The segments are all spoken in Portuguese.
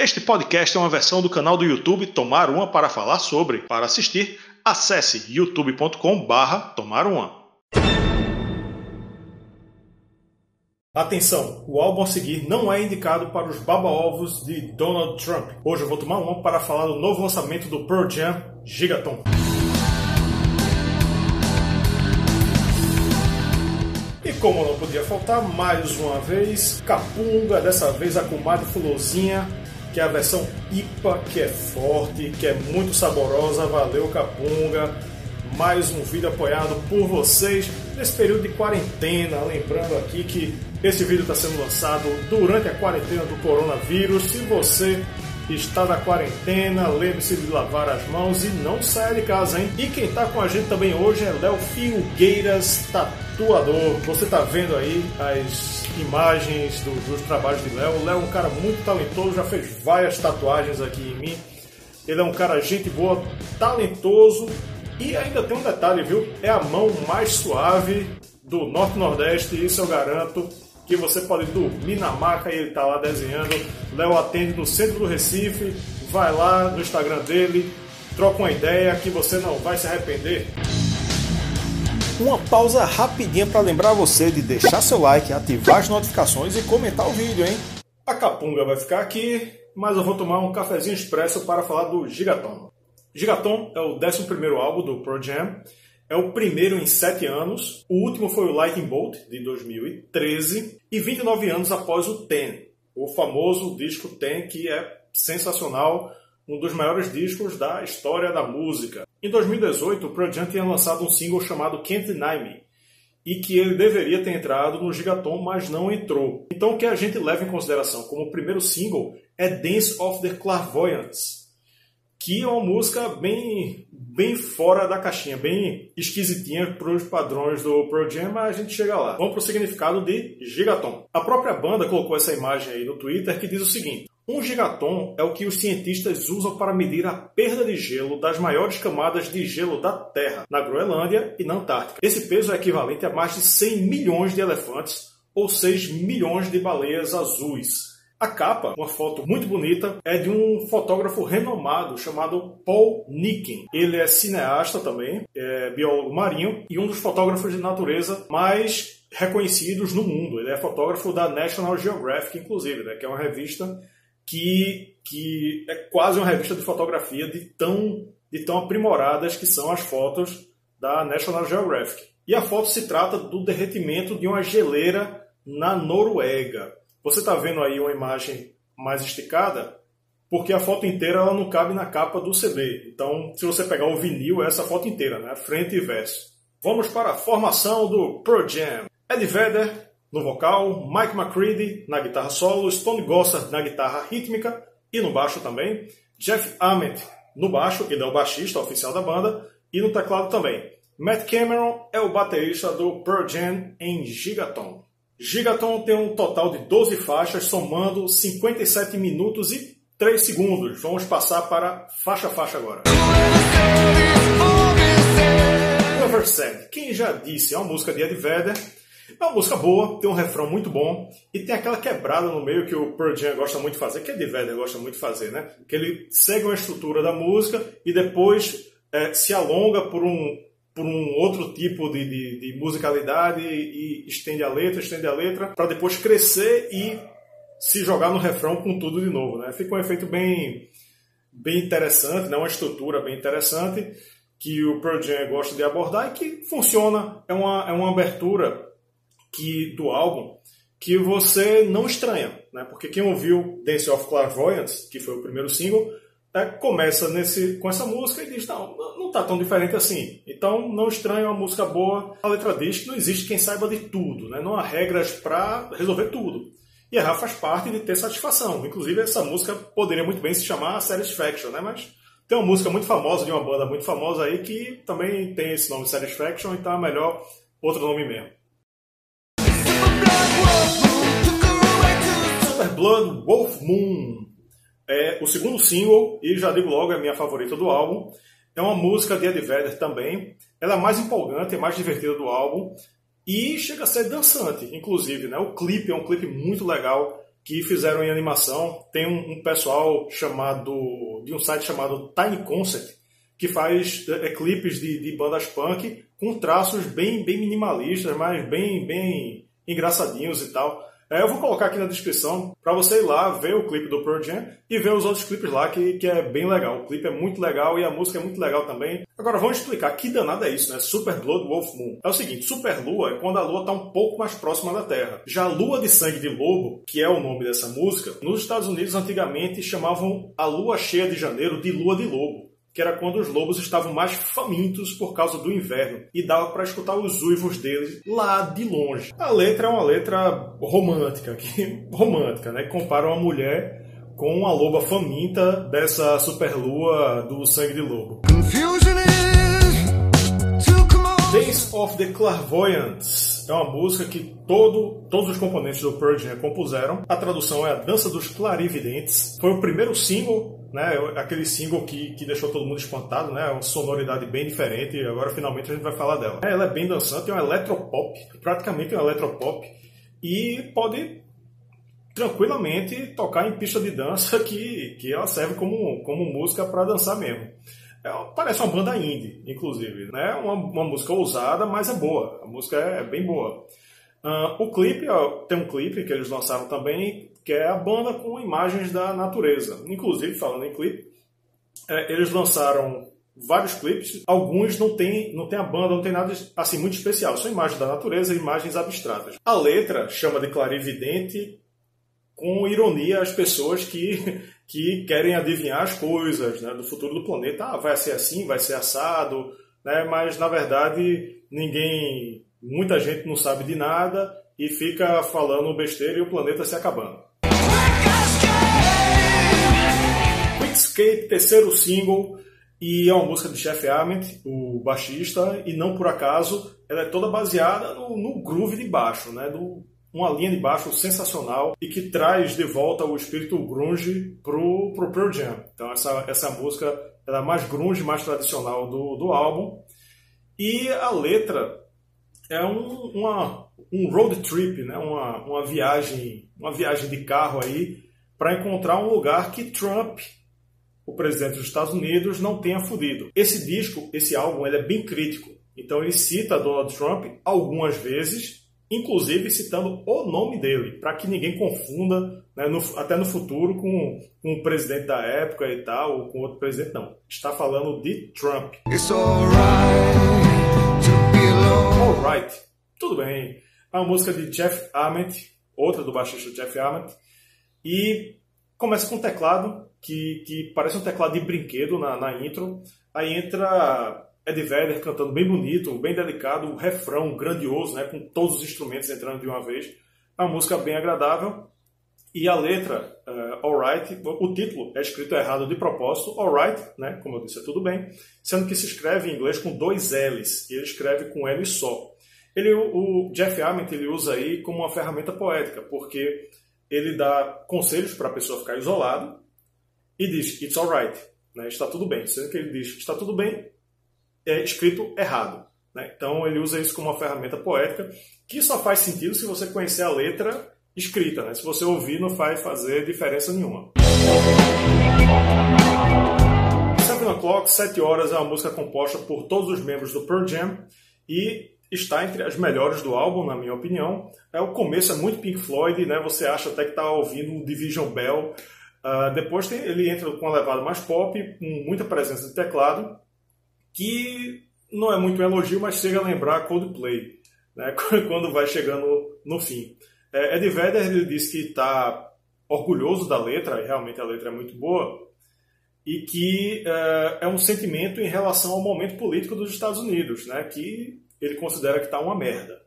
Este podcast é uma versão do canal do YouTube Tomar Uma para falar sobre. Para assistir, acesse youtube.com/barra Tomar Uma. Atenção, o álbum a seguir não é indicado para os baba-ovos de Donald Trump. Hoje eu vou tomar uma para falar do novo lançamento do Pearl Jam, Gigaton. E como não podia faltar, mais uma vez, Capunga, dessa vez a comadre Fulozinha, que é a versão IPA, que é forte, que é muito saborosa. Valeu, Capunga! Mais um vídeo apoiado por vocês nesse período de quarentena. Lembrando aqui que esse vídeo está sendo lançado durante a quarentena do coronavírus. Se você está na quarentena, lembre-se de lavar as mãos e não saia de casa, hein? E quem está com a gente também hoje é Léo Filgueiras Tatuador. Você está vendo aí as imagens do, dos trabalhos de Léo. Léo é um cara muito talentoso, já fez várias tatuagens aqui em mim. Ele é um cara gente boa, talentoso e ainda tem um detalhe, viu? É a mão mais suave do Norte-Nordeste, isso eu garanto que você pode dormir na maca e ele está lá desenhando. Léo atende no centro do Recife, vai lá no Instagram dele, troca uma ideia que você não vai se arrepender. Uma pausa rapidinha para lembrar você de deixar seu like, ativar as notificações e comentar o vídeo, hein? A capunga vai ficar aqui, mas eu vou tomar um cafezinho expresso para falar do Gigaton. Gigaton é o 11 álbum do Pro Jam é o primeiro em sete anos. O último foi o Lightning Bolt, de 2013. E 29 anos após o Ten, o famoso disco Ten, que é sensacional, um dos maiores discos da história da música. Em 2018, o Pearl Jam tinha lançado um single chamado Can't Deny Me, e que ele deveria ter entrado no Gigaton, mas não entrou. Então o que a gente leva em consideração como primeiro single é Dance of the Clairvoyants, que é uma música bem bem fora da caixinha, bem esquisitinha para os padrões do Pearl Jam, mas a gente chega lá. Vamos para o significado de gigaton. A própria banda colocou essa imagem aí no Twitter que diz o seguinte: um gigaton é o que os cientistas usam para medir a perda de gelo das maiores camadas de gelo da Terra, na Groenlândia e na Antártica. Esse peso é equivalente a mais de 100 milhões de elefantes ou 6 milhões de baleias azuis. A capa, uma foto muito bonita, é de um fotógrafo renomado chamado Paul Nicken. Ele é cineasta também, é biólogo marinho e um dos fotógrafos de natureza mais reconhecidos no mundo. Ele é fotógrafo da National Geographic, inclusive, né, que é uma revista que, que é quase uma revista de fotografia de tão, de tão aprimoradas que são as fotos da National Geographic. E a foto se trata do derretimento de uma geleira na Noruega. Você está vendo aí uma imagem mais esticada, porque a foto inteira ela não cabe na capa do CD. Então, se você pegar o vinil, é essa foto inteira, né? frente e verso. Vamos para a formação do Pro Jam. Ed Vedder no vocal, Mike McCready na guitarra solo, Stone Gossard na guitarra rítmica e no baixo também, Jeff Ament no baixo, que é o baixista oficial da banda, e no teclado também. Matt Cameron é o baterista do Pearl Jam em Gigaton. Gigaton tem um total de 12 faixas, somando 57 minutos e 3 segundos. Vamos passar para faixa a faixa agora. Never Said. Quem já disse, é uma música de Ed Vedder. É uma música boa, tem um refrão muito bom e tem aquela quebrada no meio que o Pearl Jam gosta muito de fazer, que Ed Vedder gosta muito de fazer, né? Que ele segue uma estrutura da música e depois é, se alonga por um, por um outro tipo de, de, de musicalidade e, estende a letra, estende a letra, para depois crescer e se jogar no refrão com tudo de novo. Né? Fica um efeito bem, bem interessante, né? uma estrutura bem interessante que o Pearl Jam gosta de abordar e que funciona. É uma, é uma abertura que, do álbum que você não estranha, né? porque quem ouviu Dance of Clairvoyance, que foi o primeiro single, é, começa nesse, com essa música e diz: não, não está tão diferente assim. Então não estranha uma música boa. A letra diz que não existe quem saiba de tudo, né? não há regras para resolver tudo. E errar faz parte de ter satisfação. Inclusive, essa música poderia muito bem se chamar Satisfaction, né? mas tem uma música muito famosa de uma banda muito famosa aí que também tem esse nome Satisfaction, então é melhor outro nome mesmo. Blood Wolf Moon é o segundo single, e já digo logo, é a minha favorita do álbum. É uma música de Ed Vedder também. Ela é mais empolgante, é mais divertida do álbum. E chega a ser dançante, inclusive. Né? O clipe é um clipe muito legal, que fizeram em animação. Tem um, um pessoal chamado de um site chamado Tiny Concept que faz é, clipes de, de, bandas punk com traços bem, bem minimalistas, mas bem, bem engraçadinhos e tal. É, eu vou colocar aqui na descrição para você ir lá ver o clipe do Pearl Jam e ver os outros clipes lá, que, que é bem legal. O clipe é muito legal e a música é muito legal também. Agora vamos explicar que danada é isso, né? Super Blood Wolf Moon. É o seguinte, Super Lua é quando a Lua está um pouco mais próxima da Terra. Já Lua de Sangue de Lobo, que é o nome dessa música, nos Estados Unidos antigamente chamavam a Lua Cheia de Janeiro de Lua de Lobo que era quando os lobos estavam mais famintos por causa do inverno e dava para escutar os uivos deles lá de longe. A letra é uma letra romântica, que, romântica, né? Compara uma mulher com uma loba faminta dessa superlua do sangue de lobo. Days of the Clairvoyants é uma música que todo, todos os componentes do Pearl Jam compuseram. A tradução é a Dança dos Clarividentes. Foi o primeiro single né, aquele single que, que deixou todo mundo espantado, né, uma sonoridade bem diferente, agora finalmente a gente vai falar dela. Ela é bem dançante, é um eletropop, praticamente um eletropop, e pode tranquilamente tocar em pista de dança que, que ela serve como, como música para dançar mesmo. É, parece uma banda indie, inclusive, né, uma, uma música ousada, mas é boa, a música é, é bem boa. Uh, o clipe, ó, tem um clipe que eles lançaram também, que é a banda com imagens da natureza. Inclusive, falando em clipe, é, eles lançaram vários clipes, alguns não tem, não tem a banda, não tem nada assim muito especial, são imagens da natureza imagens abstratas. A letra chama de clarividente com ironia as pessoas que, que querem adivinhar as coisas né, do futuro do planeta. Ah, vai ser assim, vai ser assado, né, mas na verdade ninguém, muita gente não sabe de nada e fica falando besteira e o planeta se acabando. Quickscape, terceiro single, e é uma música de Jeff Ament, o baixista, e não por acaso, ela é toda baseada no, no groove de baixo, né? Do, uma linha de baixo sensacional e que traz de volta o espírito grunge pro, pro Pearl Jam. Então essa, essa música ela é mais grunge, mais tradicional do, do álbum. E a letra é um, uma, um road trip, né? uma, uma, viagem, uma viagem de carro aí para encontrar um lugar que Trump, o presidente dos Estados Unidos, não tenha fudido. Esse disco, esse álbum, ele é bem crítico. Então ele cita Donald Trump algumas vezes, inclusive citando o nome dele, para que ninguém confunda, né, no, até no futuro, com, com o presidente da época e tal, ou com outro presidente, não. Está falando de Trump. It's alright to be alone. Alright, tudo bem. É uma música de Jeff Ament, outra do baixista Jeff Ament, e começa com um teclado que, que parece um teclado de brinquedo na, na intro. Aí entra Ed Vedder cantando bem bonito, bem delicado, um refrão grandioso, né, com todos os instrumentos entrando de uma vez. Uma música bem agradável. E a letra, uh, Alright, o título é escrito errado de propósito, Alright, né, como eu disse, é tudo bem, sendo que se escreve em inglês com dois L's, e ele escreve com L só. Ele, o Jeff Ament ele usa aí como uma ferramenta poética, porque ele dá conselhos para a pessoa ficar isolada e diz it's alright, né? está tudo bem. Sendo que ele diz está tudo bem, é escrito errado. Né? Então ele usa isso como uma ferramenta poética que só faz sentido se você conhecer a letra escrita. Né? Se você ouvir, não vai fazer diferença nenhuma. Seven O'Clock, 7 horas, é uma música composta por todos os membros do Pearl Jam e está entre as melhores do álbum, na minha opinião. É, o começo é muito Pink Floyd, né? Você acha até que está ouvindo Division Bell. Uh, depois tem, ele entra com uma levada mais pop, com muita presença de teclado, que não é muito um elogio, mas chega a lembrar Coldplay, né? quando vai chegando no fim. É, Ed Vedder disse que está orgulhoso da letra, e realmente a letra é muito boa, e que uh, é um sentimento em relação ao momento político dos Estados Unidos, né? que ele considera que está uma merda.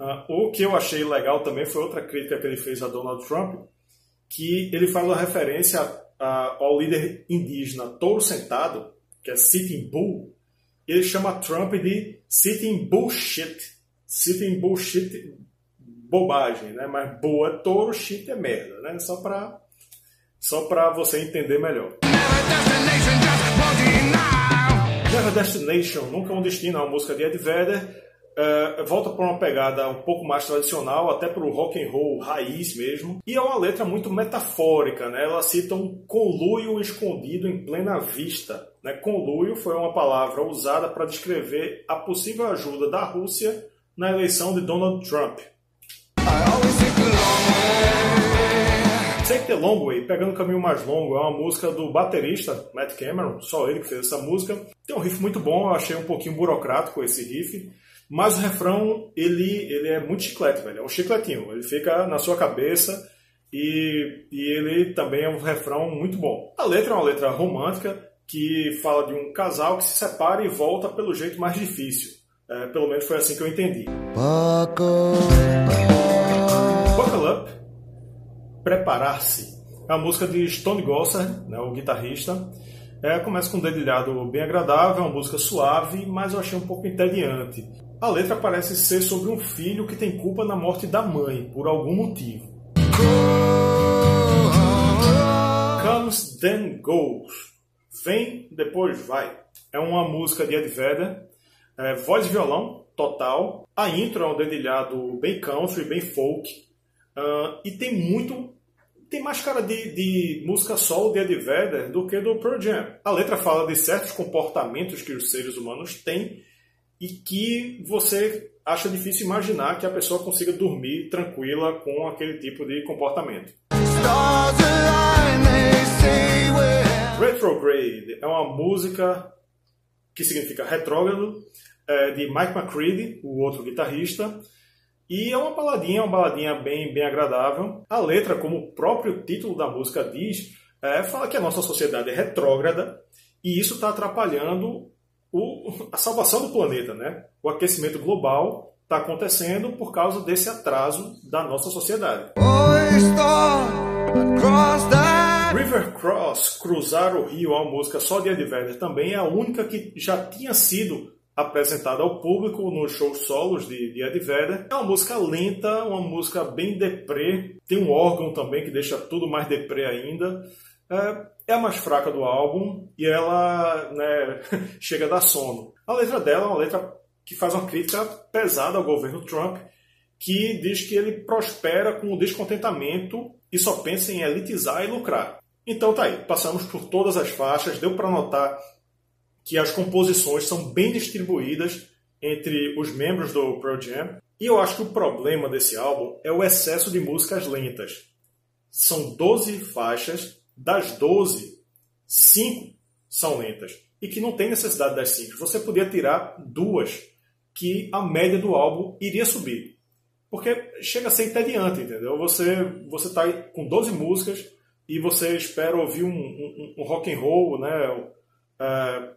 Uh, o que eu achei legal também foi outra crítica que ele fez a Donald Trump, que ele faz uma referência a, ao líder indígena Touro Sentado, que é Sitting Bull, ele chama Trump de Sitting Bullshit. Sitting Bullshit, bobagem, né? Mas boa touro, shit é merda, né? Só para só para você entender melhor. Never Destination, Nunca um Destino, é uma música de Ed Vedder, é, volta para uma pegada um pouco mais tradicional, até para o rock and roll raiz mesmo. E é uma letra muito metafórica, né? Ela cita um conluio escondido em plena vista. Né? Conluio foi uma palavra usada para descrever a possível ajuda da Rússia na eleição de Donald Trump. Take the Long Way, Pegando o Caminho Mais Longo, é uma música do baterista Matt Cameron, só ele que fez essa música. Tem um riff muito bom, eu achei um pouquinho burocrático esse riff, mas o refrão, ele, ele é muito chiclete, velho, é um chicletinho, ele fica na sua cabeça e, e ele também é um refrão muito bom. A letra é uma letra romântica que fala de um casal que se separa e volta pelo jeito mais difícil. É, pelo menos foi assim que eu entendi. Buckle Up Preparar-se. É a música de Stone Gossard, né, o guitarrista. É, começa com um dedilhado bem agradável, uma música suave, mas eu achei um pouco entediante. A letra parece ser sobre um filho que tem culpa na morte da mãe, por algum motivo. Comes Then Goes. Vem, depois vai. É uma música de Ed Vedder, é, voz e violão total. A intro é um dedilhado bem country, bem folk. Uh, e tem muito. Tem mais cara de, de música solo de Ed Vedder do que do Pearl Jam. A letra fala de certos comportamentos que os seres humanos têm e que você acha difícil imaginar que a pessoa consiga dormir tranquila com aquele tipo de comportamento. É uma música que significa retrógrado, é de Mike McCready, o outro guitarrista, e é uma baladinha, uma baladinha bem, bem agradável. A letra, como o próprio título da música diz, é, fala que a nossa sociedade é retrógrada e isso está atrapalhando o, a salvação do planeta. Né? O aquecimento global está acontecendo por causa desse atraso da nossa sociedade. River Cross, Cruzar o Rio, é uma música só de Ed Vedder, também é a única que já tinha sido apresentada ao público nos shows solos de, de Ed Vedder. É uma música lenta, uma música bem deprê. Tem um órgão também que deixa tudo mais deprê ainda. É, é a mais fraca do álbum e ela né, chega a dar sono. A letra dela é uma letra que faz uma crítica pesada ao governo Trump, que diz que ele prospera com o descontentamento e só pensa em elitizar e lucrar. Então tá aí, passamos por todas as faixas, deu para notar que as composições são bem distribuídas entre os membros do Pearl Jam. E eu acho que o problema desse álbum é o excesso de músicas lentas. São 12 faixas, das 12, 5 são lentas. E que não tem necessidade das 5. Você podia tirar duas, que a média do álbum iria subir. Porque chega a ser entediante, entendeu? Você está com 12 músicas e você espera ouvir um, um, um rock and roll, né? Uh,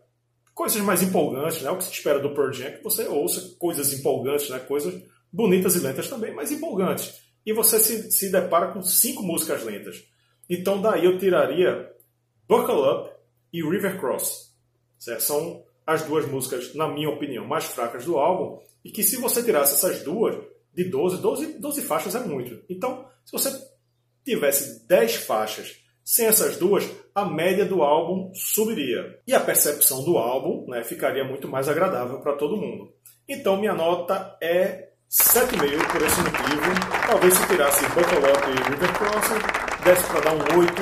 coisas mais empolgantes, né? O que se espera do Pearl Jam é que você ouça coisas empolgantes, né? Coisas bonitas e lentas também, mas empolgantes. E você se, se depara com cinco músicas lentas. Então daí eu tiraria Buckle Up e River Cross. Certo? São as duas músicas, na minha opinião, mais fracas do álbum. E que se você tirasse essas duas, de 12, 12, 12 faixas é muito. Então, se você tivesse 10 faixas sem essas duas, a média do álbum subiria. E a percepção do álbum né, ficaria muito mais agradável para todo mundo. Então minha nota é 7,5 por esse motivo. Talvez se tirasse Buckle e River Crossing, desse para dar um 8,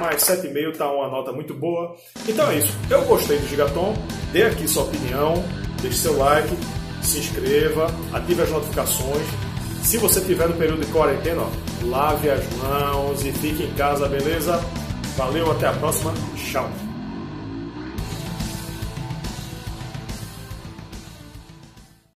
mas 7,5 está uma nota muito boa. Então é isso. Eu gostei do Gigaton. Dê aqui sua opinião, deixe seu like, se inscreva, ative as notificações. Se você estiver no período de quarentena, ó, lave as mãos e fique em casa, beleza? Valeu, até a próxima. Tchau.